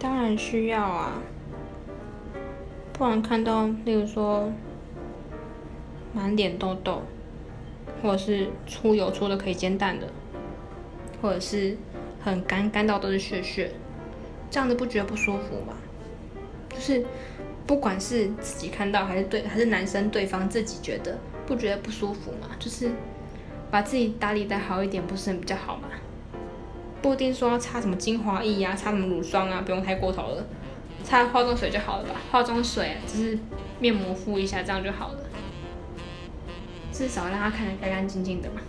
当然需要啊，不然看到，例如说满脸痘痘，或者是出油出的可以煎蛋的，或者是很干干到都是血血，这样子不觉得不舒服吗？就是不管是自己看到还是对还是男生对方自己觉得不觉得不舒服嘛？就是把自己打理的好一点，不是很比较好吗？不一定说要擦什么精华液啊，擦什么乳霜啊，不用太过头了，擦化妆水就好了吧？化妆水只是面膜敷一下，这样就好了，至少让它看得干干净净的嘛。